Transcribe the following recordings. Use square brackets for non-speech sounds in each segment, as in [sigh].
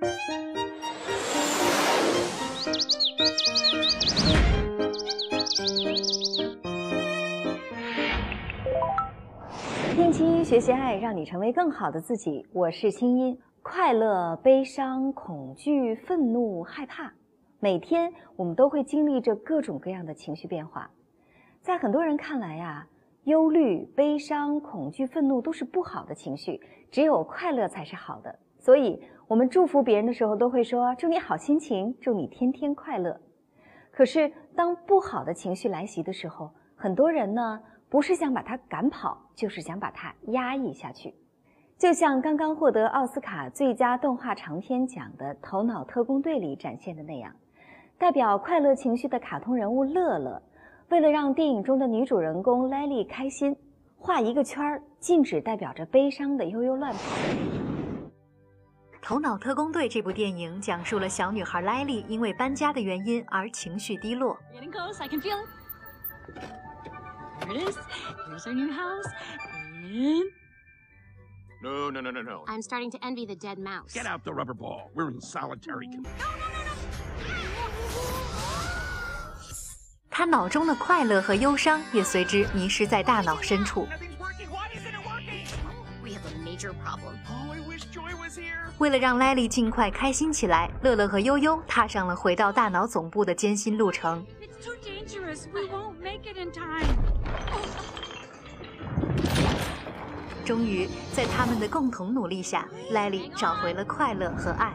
听清音，学习爱，让你成为更好的自己。我是清音，快乐、悲伤、恐惧、愤怒、害怕，每天我们都会经历着各种各样的情绪变化。在很多人看来呀，忧虑、悲伤、恐惧、愤怒都是不好的情绪，只有快乐才是好的。所以，我们祝福别人的时候都会说：“祝你好心情，祝你天天快乐。”可是，当不好的情绪来袭的时候，很多人呢，不是想把它赶跑，就是想把它压抑下去。就像刚刚获得奥斯卡最佳动画长片奖的《头脑特工队》里展现的那样，代表快乐情绪的卡通人物乐乐。为了让电影中的女主人公莱莉开心，画一个圈儿，禁止代表着悲伤的悠悠乱跑。《头脑特工队》这部电影讲述了小女孩莱莉因为搬家的原因而情绪低落。No, no, no, no, no. I'm starting to envy the dead mouse. Get out the rubber ball. We're in solitary confinement. 她脑中的快乐和忧伤也随之迷失在大脑深处。为了让莱莉尽快开心起来，乐乐和悠悠踏上了回到大脑总部的艰辛路程。it's too dangerous. We won't make it in time. 终于，在他们的共同努力下，莱莉找回了快乐和爱。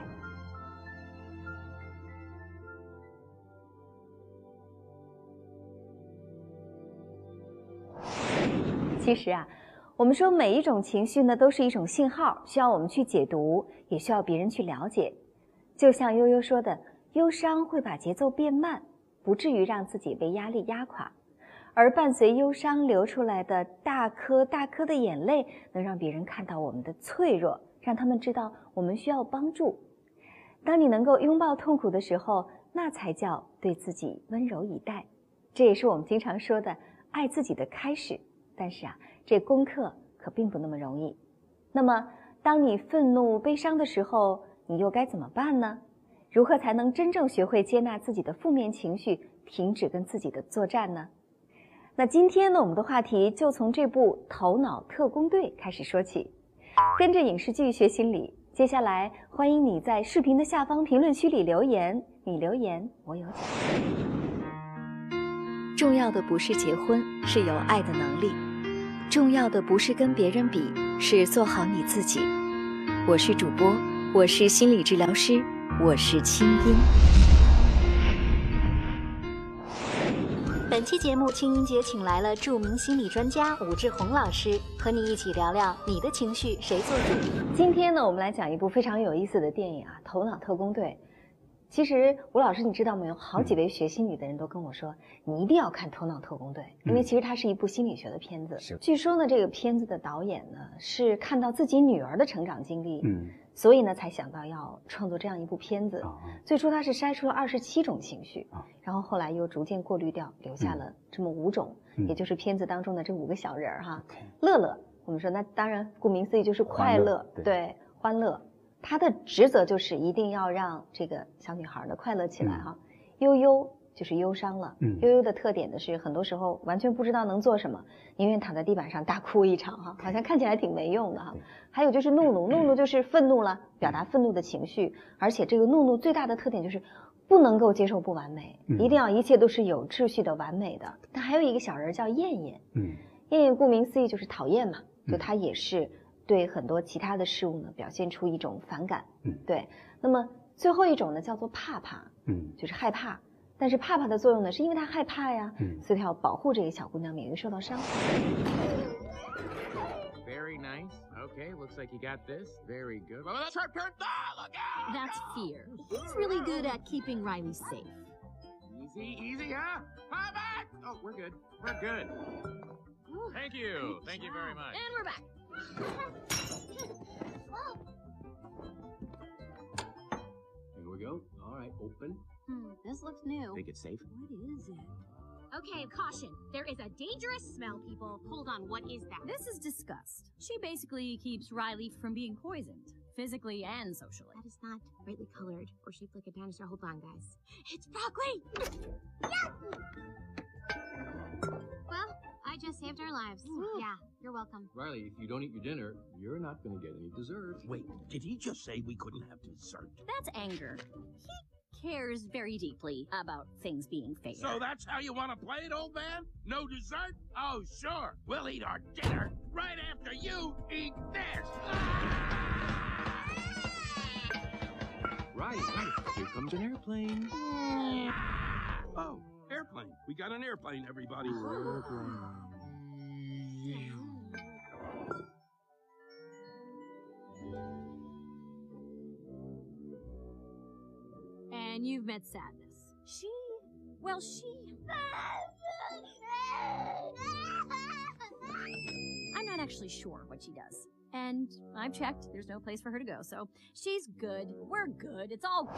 其实啊，我们说每一种情绪呢，都是一种信号，需要我们去解读，也需要别人去了解。就像悠悠说的，忧伤会把节奏变慢，不至于让自己被压力压垮，而伴随忧伤流出来的大颗大颗的眼泪，能让别人看到我们的脆弱，让他们知道我们需要帮助。当你能够拥抱痛苦的时候，那才叫对自己温柔以待。这也是我们经常说的爱自己的开始。但是啊，这功课可并不那么容易。那么，当你愤怒、悲伤的时候，你又该怎么办呢？如何才能真正学会接纳自己的负面情绪，停止跟自己的作战呢？那今天呢，我们的话题就从这部《头脑特工队》开始说起，跟着影视剧学心理。接下来，欢迎你在视频的下方评论区里留言，你留言，我有奖。重要的不是结婚，是有爱的能力；重要的不是跟别人比，是做好你自己。我是主播，我是心理治疗师，我是清音。本期节目，青音姐请来了著名心理专家武志红老师，和你一起聊聊你的情绪谁做主。今天呢，我们来讲一部非常有意思的电影啊，《头脑特工队》。其实吴老师，你知道没有？好几位学心理的人都跟我说，你一定要看《头脑特工队》，因为其实它是一部心理学的片子。是据说呢，这个片子的导演呢是看到自己女儿的成长经历，嗯，所以呢才想到要创作这样一部片子。啊最初他是筛出了二十七种情绪啊，然后后来又逐渐过滤掉，留下了这么五种，嗯也就是片子当中的这五个小人儿哈。乐乐，我们说那当然，顾名思义就是快乐对，欢乐。他的职责就是一定要让这个小女孩呢快乐起来哈。悠悠就是忧伤了，嗯悠悠的特点呢是很多时候完全不知道能做什么，宁愿躺在地板上大哭一场哈，好像看起来挺没用的哈对。还有就是怒怒，怒怒就是愤怒了，表达愤怒的情绪，而且这个怒怒最大的特点就是不能够接受不完美，嗯一定要一切都是有秩序的、完美的。但还有一个小人儿叫燕燕，嗯燕燕顾名思义就是讨厌嘛，就嗯她也是对很多其他的事物呢表现出一种反感。嗯对。那么最后一种呢叫做怕怕，嗯就是害怕。但是怕怕的作用呢，是因为他害怕呀，嗯所以他要保护这个小姑娘免于受到伤害。Very nice. Okay, looks like you got this. Very good. Oh, that's her turn. Ah, look out! That's fear. He's really good at keeping Riley safe. Easy, easy, huh? Come back! Oh, we're good. We're good. Thank you. Thank you very much. And we're back. Here we go. All right, open. Hmm, this looks new. Think it's safe? What is it? Okay, caution. There is a dangerous smell, people. Hold on, what is that? This is disgust. She basically keeps Riley from being poisoned. physically and socially. That is not brightly colored or shaped like a dinosaur. Hold on, guys. It's broccoli! [laughs] well, I just saved our lives. [gasps] Yeah, you're welcome. Riley, if you don't eat your dinner, you're not going to get any dessert. Wait, did he just say we couldn't have dessert? That's anger. He cares very deeply about things being fair. So that's how you want to play it, old man? No dessert? Oh, sure. We'll eat our dinner right after you eat this. Right, right. Here comes an airplane. Ah! Oh, airplane. We got an airplane, everybody. And you've met sadness. She, well, she. Actually sure what she does. And I've checked, there's no place for her to go. So she's good. We're good. It's all good.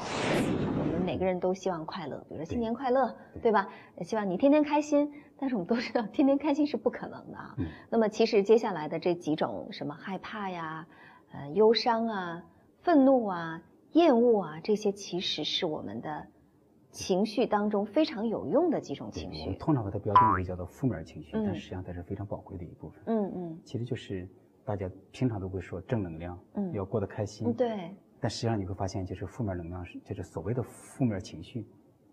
我们每个人都希望快乐，比如说新年快乐，对吧？希望你天天开心。但是我们都知道，天天开心是不可能的啊。嗯那么其实接下来的这几种什么害怕呀、呃忧伤啊、愤怒啊、厌恶啊，这些其实是我们的情绪当中非常有用的几种情绪。通常把它标定为叫做负面情绪，嗯但实际上它是非常宝贵的一部分。嗯嗯其实就是大家平常都会说正能量，嗯要过得开心。嗯，。对，但实际上你会发现，就是负面能量是，就是所谓的负面情绪，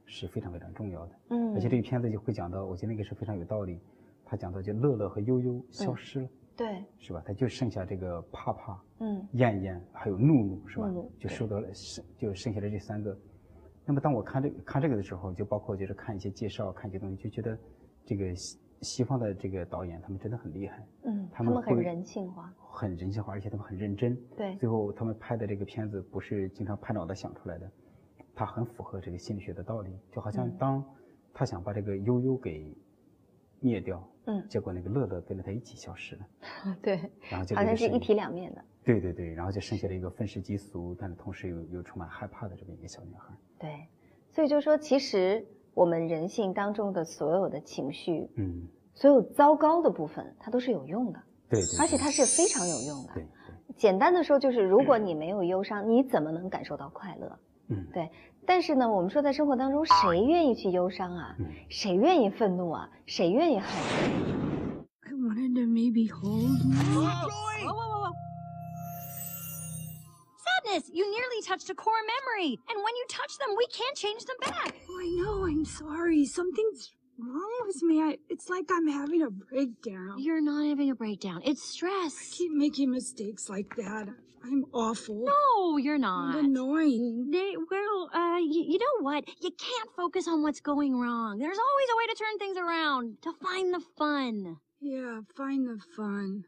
是非常非常重要的。嗯，而且这个片子就会讲到，我觉得那个是非常有道理。他讲到，就乐乐和悠悠消失了，对，是吧？他就剩下这个怕怕、嗯厌厌，还有怒怒，是吧？就受到了剩，就剩下了这三个。那么当我看这个看这个的时候，就包括就是看一些介绍，看一些东西，就觉得这个西西方的这个导演他们真的很厉害，嗯，他们很会人性化。很人性化，而且他们很认真。对最后他们拍的这个片子不是经常拍脑袋想出来的，它很符合这个心理学的道理。就好像嗯当他想把这个悠悠给灭掉，嗯结果那个乐乐跟着他一起消失了，[laughs] 对，然后就好像是一体两。面的。对对对，然后就剩下了一个愤世嫉俗，但是同时又又充满害怕的这么一个小女孩。对，所以就说，其实我们人性当中的所有的情绪，嗯，所有糟糕的部分，它都是有用的，对对。而且它是非常有用的。对对，简单的说，就是如果你没有忧伤，你怎么能感受到快乐？嗯对。但是呢，我们说在生活当中，谁愿意去忧伤啊？嗯谁愿意愤怒啊？谁愿意害怕？I wanted to maybe hold Joey! Whoa, whoa, whoa, whoa. Sadness, you nearly touched a core memory. And when you touch them, we can't change them back. Oh, I know. I'm sorry. Something's wrong with me. I, it's like I'm having a breakdown. You're not having a breakdown. It's I stress. keep making mistakes like that. I'm awful. No, you're not. And annoying. They, well, uh, y- you know what? You can't focus on what's going wrong. There's always a way to turn things around, to find the fun. Yeah, find the fun.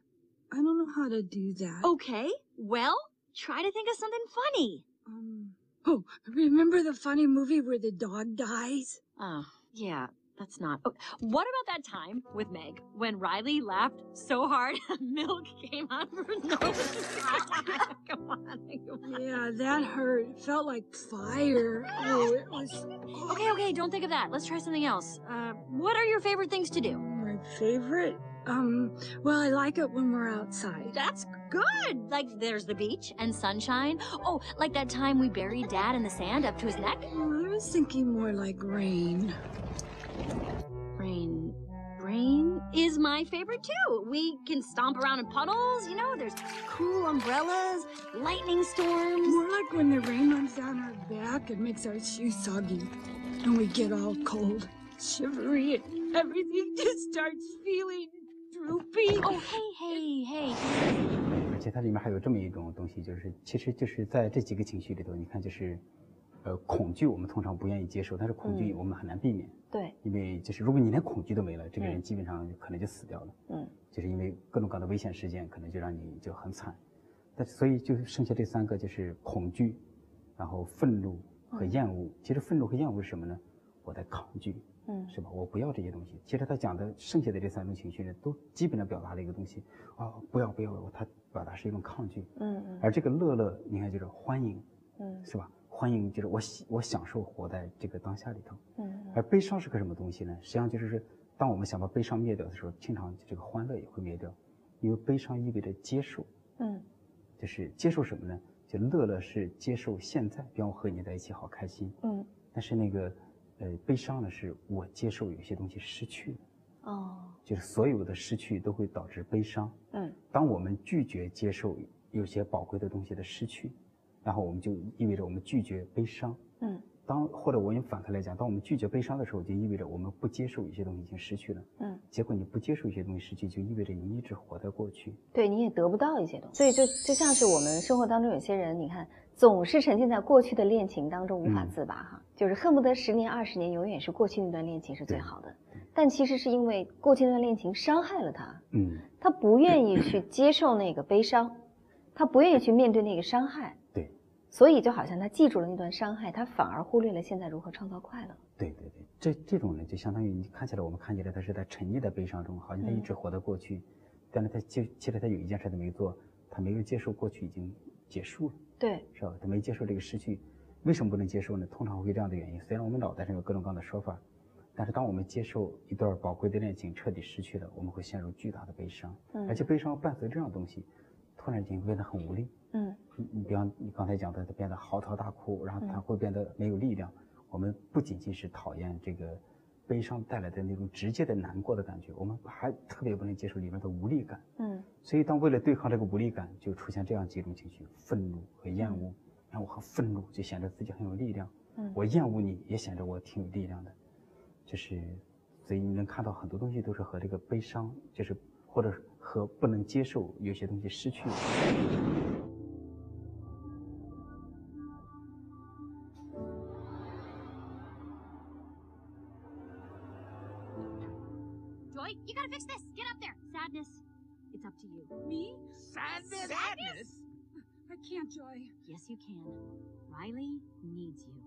I don't know how to do that. Okay, well, try to think of something funny. Um, oh, remember the funny movie where the dog dies? Oh, yeah, that's not. Oh, what about that time with Meg when Riley laughed so hard [laughs] milk came out of her nose? [laughs] come on, come on. Yeah, that hurt. It felt like fire. Oh, it was Okay, okay, don't think of that. Let's try something else. Uh, what are your favorite things to do? my favorite. Um, well, I like it when we're outside. That's good. Like there's the beach and sunshine. Oh, like that time we buried Dad in the sand up to his neck. Oh, I was thinking more like rain. Rain. Rain is my favorite too. We can stomp around in puddles, you know, there's cool umbrellas, lightning storms. More like when the rain runs down our back and makes our shoes soggy. And we get all cold, shivery, and everything [laughs] just starts feeling droopy. Oh, hey, hey, hey. 而且它里面还有这么一种东西，就是其实就是在这几个情绪里头，你看就是， 呃，恐惧我们通常不愿意接受，但是恐惧嗯我们很难避免，对，因为就是如果你连恐惧都没了，这个人嗯基本上可能就死掉了。嗯，就是因为各种各样的危险事件，可能就让你就很惨。但所以就剩下这三个，就是恐惧，然后愤怒和嗯厌恶。其实愤怒和厌恶是什么呢？我在抗拒，嗯是吧？我不要这些东西。其实他讲的剩下的这三种情绪呢，都基本上表达了一个东西啊，不要不要，他表达是一种抗拒。嗯嗯而这个乐乐，你看就是欢迎，嗯是吧？欢迎就是我喜我享受活在这个当下里头。嗯而悲伤是个什么东西呢？实际上就是当我们想把悲伤灭掉的时候，经常这个欢乐也会灭掉，因为悲伤意味着接受，嗯就是接受什么呢？就乐乐是接受现在，比方我和你在一起好开心，嗯，但是那个呃悲伤呢，是我接受有些东西失去了，哦，就是所有的失去都会导致悲伤。嗯，当我们拒绝接受有些宝贵的东西的失去，然后我们就意味着我们拒绝悲伤。嗯，当或者我用反过来讲，当我们拒绝悲伤的时候，就意味着我们不接受一些东西已经失去了。嗯，结果你不接受一些东西失去，就意味着你一直活在过去。对，你也得不到一些东西，所以就就像是我们生活当中有些人，你看总是沉浸在过去的恋情当中无法嗯自拔哈，就是恨不得十年二十年永远是过去那段恋情是最好的，但其实是因为过去那段恋情伤害了他，嗯，他不愿意去接受那个悲伤，他不愿意去面对那个伤害，对，所以就好像他记住了那段伤害，他反而忽略了现在如何创造快乐。对对对，这这种人就相当于你看起来，我们看起来他是在沉溺在悲伤中，好像他一直活在过去，但是他其其实他有一件事他没做，他没有接受过去已经结束了，对，是吧？他没接受这个失去，为什么不能接受呢？通常会这样的原因，虽然我们脑袋上有各种各样的说法，但是当我们接受一段宝贵的恋情彻底失去了，我们会陷入巨大的悲伤，嗯而且悲伤伴随这样东西，突然间变得很无力。嗯你你比方你刚才讲的，他变得嚎啕大哭，然后他嗯会变得没有力量。我们不仅仅是讨厌这个悲伤带来的那种直接的难过的感觉，我们还特别不能接受里面的无力感。嗯所以，当为了对抗这个无力感，就出现这样几种情绪：愤怒和厌恶。然后我很愤怒，就显得自己很有力量；嗯我厌恶你，也显得我挺有力量的。就是，所以你能看到很多东西都是和这个悲伤，就是或者和不能接受有些东西失去。Sadness, it's up to you. Me? Sadness? Sadness? I can't, Joy. Yes, you can. Riley needs you.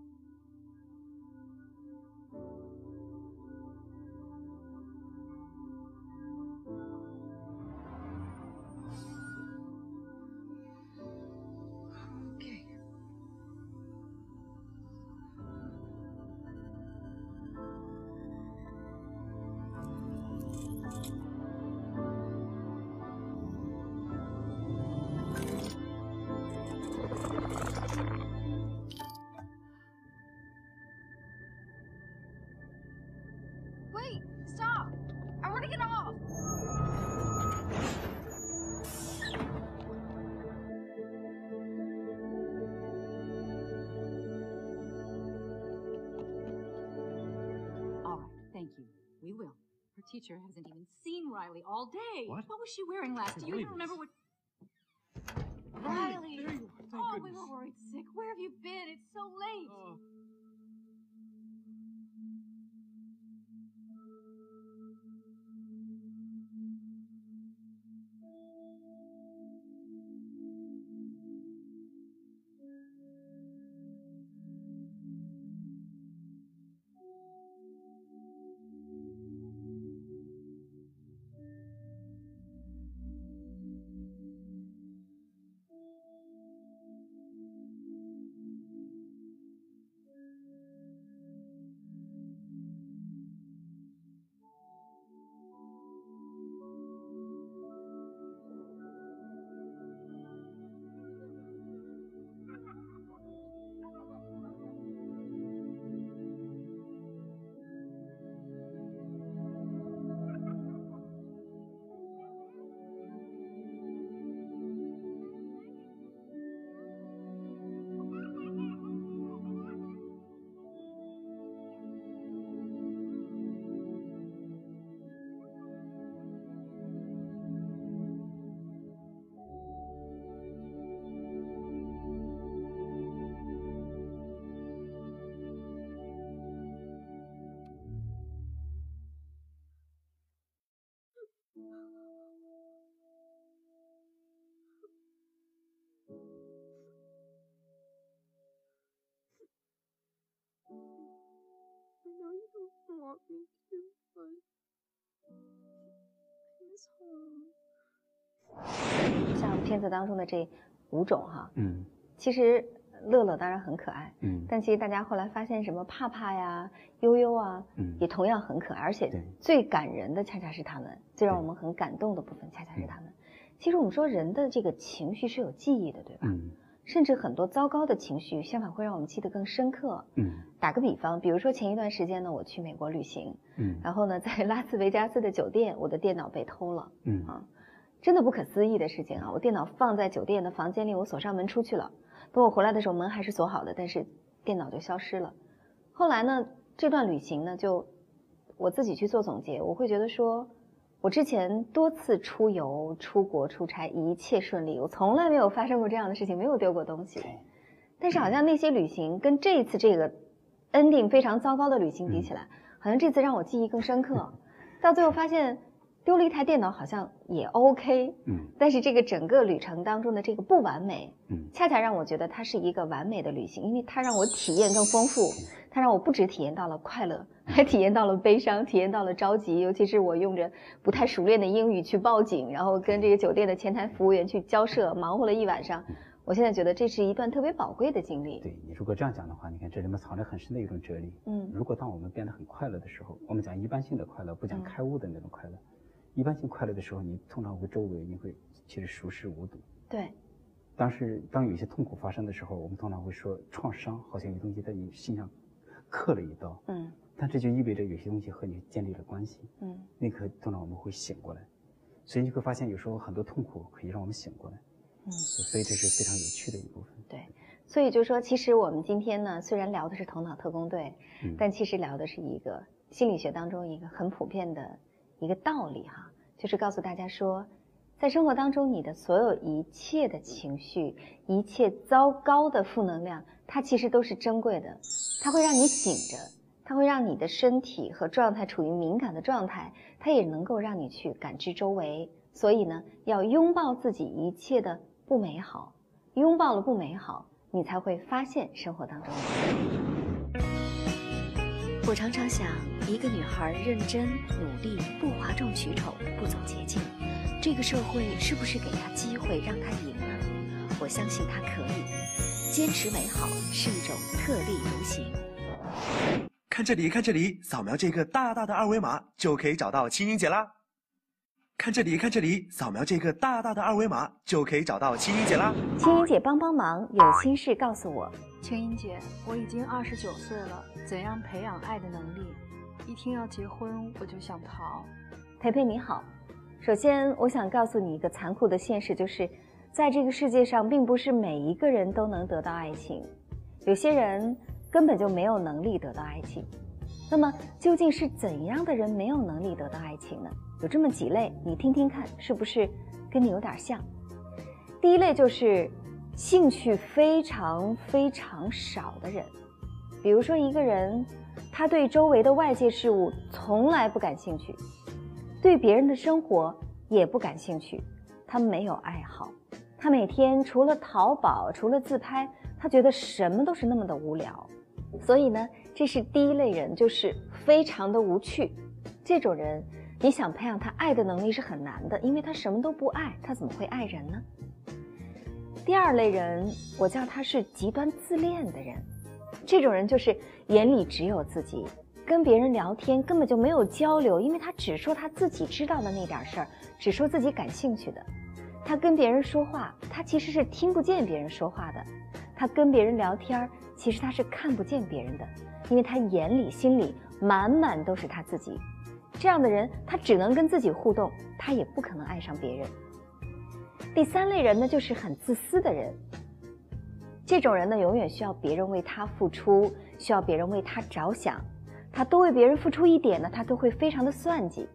Teacher hasn't even seen Riley all day. What? What was she wearing last? Do you even remember what? Riley. There you are. Thank Oh, we were worried sick. Where have you been? It's so late. Oh. 像片子当中的这五种哈，嗯。其实乐乐当然很可爱，嗯。但其实大家后来发现，什么帕帕呀、悠悠啊，嗯。也同样很可爱，而且最感人的恰恰是他们，最让我们很感动的部分恰恰是嗯。他们。其实我们说人的这个情绪是有记忆的，对吧？嗯甚至很多糟糕的情绪，相反会让我们记得更深刻。嗯打个比方，比如说前一段时间呢，我去美国旅行，嗯然后呢，在拉斯维加斯的酒店，我的电脑被偷了。嗯啊，真的不可思议的事情啊！我电脑放在酒店的房间里，我锁上门出去了。等我回来的时候，门还是锁好的，但是电脑就消失了。后来呢，这段旅行呢，就我自己去做总结，我会觉得说，我之前多次出游、出国、出差，一切顺利，我从来没有发生过这样的事情，没有丢过东西。但是好像那些旅行跟这一次这个 ending 非常糟糕的旅行比起来，好像这次让我记忆更深刻。[laughs] 到最后发现丢了一台电脑好像也 OK，嗯。但是这个整个旅程当中的这个不完美，嗯。恰恰让我觉得它是一个完美的旅行，因为它让我体验更丰富，它让我不止体验到了快乐，还体验到了悲伤，体验到了着急，尤其是我用着不太熟练的英语去报警，然后跟这个酒店的前台服务员去交涉，忙活了一晚上。我现在觉得这是一段特别宝贵的经历。对你如果这样讲的话，你看这里面藏着很深的一种哲理。嗯如果当我们变得很快乐的时候，我们讲一般性的快乐，不讲嗯开悟的那种快乐。一般性快乐的时候，你通常会周围你会其实熟视无睹。对，当时当有一些痛苦发生的时候，我们通常会说创伤好像有东西在你心上刻了一刀，嗯但这就意味着有些东西和你建立了关系。嗯那刻通常我们会醒过来，所以你会发现有时候很多痛苦可以让我们醒过来。嗯。所以这是非常有趣的一部分。对，所以就说，其实我们今天呢，虽然聊的是头脑特工队，嗯但其实聊的是一个心理学当中一个很普遍的一个道理哈，就是告诉大家说，在生活当中，你的所有一切的情绪，一切糟糕的负能量，它其实都是珍贵的，它会让你醒着，它会让你的身体和状态处于敏感的状态，它也能够让你去感知周围。所以呢，要拥抱自己一切的不美好，拥抱了不美好，你才会发现生活当中的美好。我常常想，一个女孩认真努力，不哗众取宠，不走捷径，这个社会是不是给他机会让他赢呢？我相信他可以。坚持美好是一种特立独行。看这里，看这里，扫描这个大大的二维码就可以找到青音姐啦。看这里，看这里，扫描这个大大的二维码就可以找到青音姐啦。青音姐帮帮忙，有心事告诉我。青音姐，我已经二十九岁了，怎样培养爱的能力？一听要结婚，我就想逃。培培你好，首先我想告诉你一个残酷的现实，就是在这个世界上，并不是每一个人都能得到爱情，有些人根本就没有能力得到爱情。那么究竟是怎样的人没有能力得到爱情呢？有这么几类，你听听看，是不是跟你有点像？第一类就是兴趣非常非常少的人，比如说一个人，他对周围的外界事物从来不感兴趣，对别人的生活也不感兴趣，他没有爱好，他每天除了淘宝，除了自拍，他觉得什么都是那么的无聊。所以呢，这是第一类人，就是非常的无趣。这种人，你想培养他爱的能力是很难的，因为他什么都不爱，他怎么会爱人呢？第二类人，我叫他是极端自恋的人。这种人就是眼里只有自己，跟别人聊天根本就没有交流，因为他只说他自己知道的那点事儿，只说自己感兴趣的。他跟别人说话，他其实是听不见别人说话的。他跟别人聊天，其实他是看不见别人的，因为他眼里、心里满满都是他自己。这样的人，他只能跟自己互动，他也不可能爱上别人。第三类人呢，就是很自私的人。这种人呢，永远需要别人为他付出，需要别人为他着想，他多为别人付出一点呢，他都会非常的算计。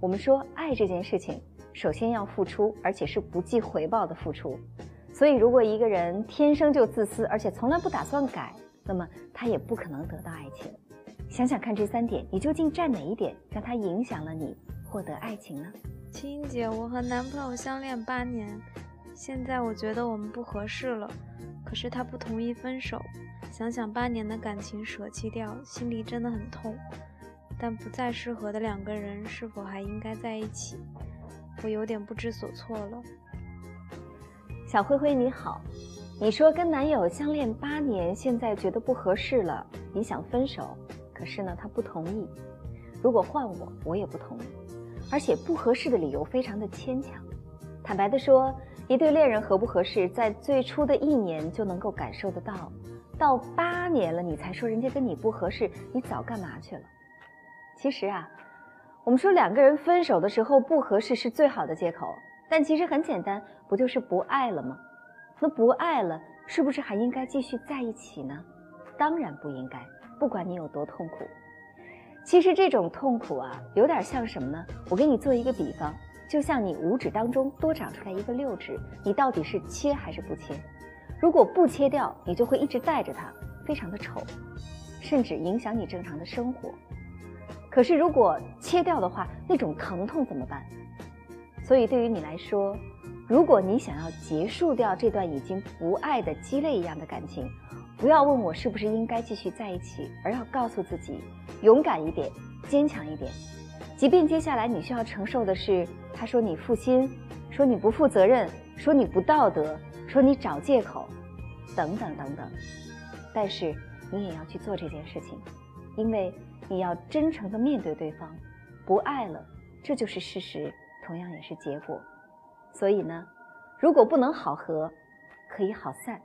我们说爱这件事情，首先要付出，而且是不计回报的付出。所以，如果一个人天生就自私，而且从来不打算改，那么他也不可能得到爱情。想想看，这三点，你究竟占哪一点，让他影响了你获得爱情呢？青姐，我和男朋友相恋八年，现在我觉得我们不合适了，可是他不同意分手。想想八年的感情舍弃掉，心里真的很痛。但不再适合的两个人，是否还应该在一起？我有点不知所措了。小灰灰你好，你说跟男友相恋八年，现在觉得不合适了，你想分手，可是呢他不同意。如果换我，我也不同意。而且不合适的理由非常的牵强。坦白的说，一对恋人合不合适，在最初的一年就能够感受得到，到八年了你才说人家跟你不合适，你早干嘛去了？其实啊，我们说两个人分手的时候不合适是最好的借口，但其实很简单，不就是不爱了吗？那不爱了，是不是还应该继续在一起呢？当然不应该，不管你有多痛苦。其实这种痛苦啊，有点像什么呢？我给你做一个比方。就像你五指当中多长出来一个六指，你到底是切还是不切？如果不切掉，你就会一直带着它，非常的丑，甚至影响你正常的生活。可是如果切掉的话，那种疼痛怎么办？所以对于你来说，如果你想要结束掉这段已经不爱的鸡肋一样的感情，不要问我是不是应该继续在一起，而要告诉自己，勇敢一点，坚强一点。即便接下来你需要承受的是他说你负心，说你不负责任，说你不道德，说你找借口，等等等等，但是你也要去做这件事情，因为你要真诚的面对对方，不爱了，这就是事实，同样也是结果。所以呢，如果不能好合，可以好散。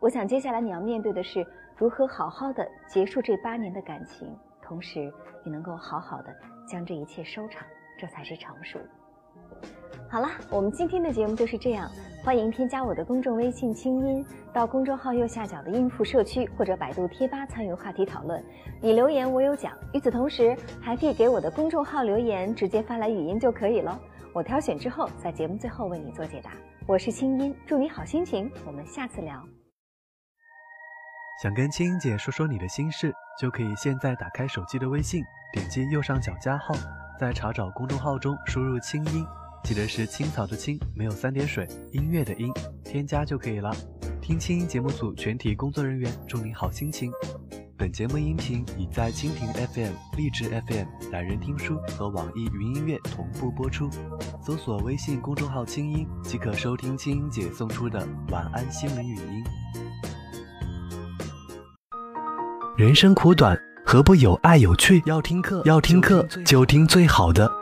我想接下来你要面对的是如何好好的结束这八年的感情，同时也能够好好的。将这一切收场，这才是成熟。好了，我们今天的节目就是这样。欢迎添加我的公众微信“清音”，到公众号右下角的“音符社区”或者百度贴吧参与话题讨论。你留言我有奖。与此同时，还可以给我的公众号留言，直接发来语音就可以了。我挑选之后，在节目最后为你做解答。我是清音，祝你好心情。我们下次聊。想跟青音姐说说你的心事，就可以现在打开手机的微信。点击右上角加号，在查找公众号中输入“清音”，记得是青草的青，没有三点水，音乐的音，添加就可以了。听清音节目组全体工作人员祝您好心情。本节目音频已在蜻蜓 FM、荔枝 FM、懒人听书和网易云音乐同步播出，搜索微信公众号“清音”即可收听清音姐送出的晚安心灵语音。人生苦短。何不有爱有趣？要听课，要听课就听最好的。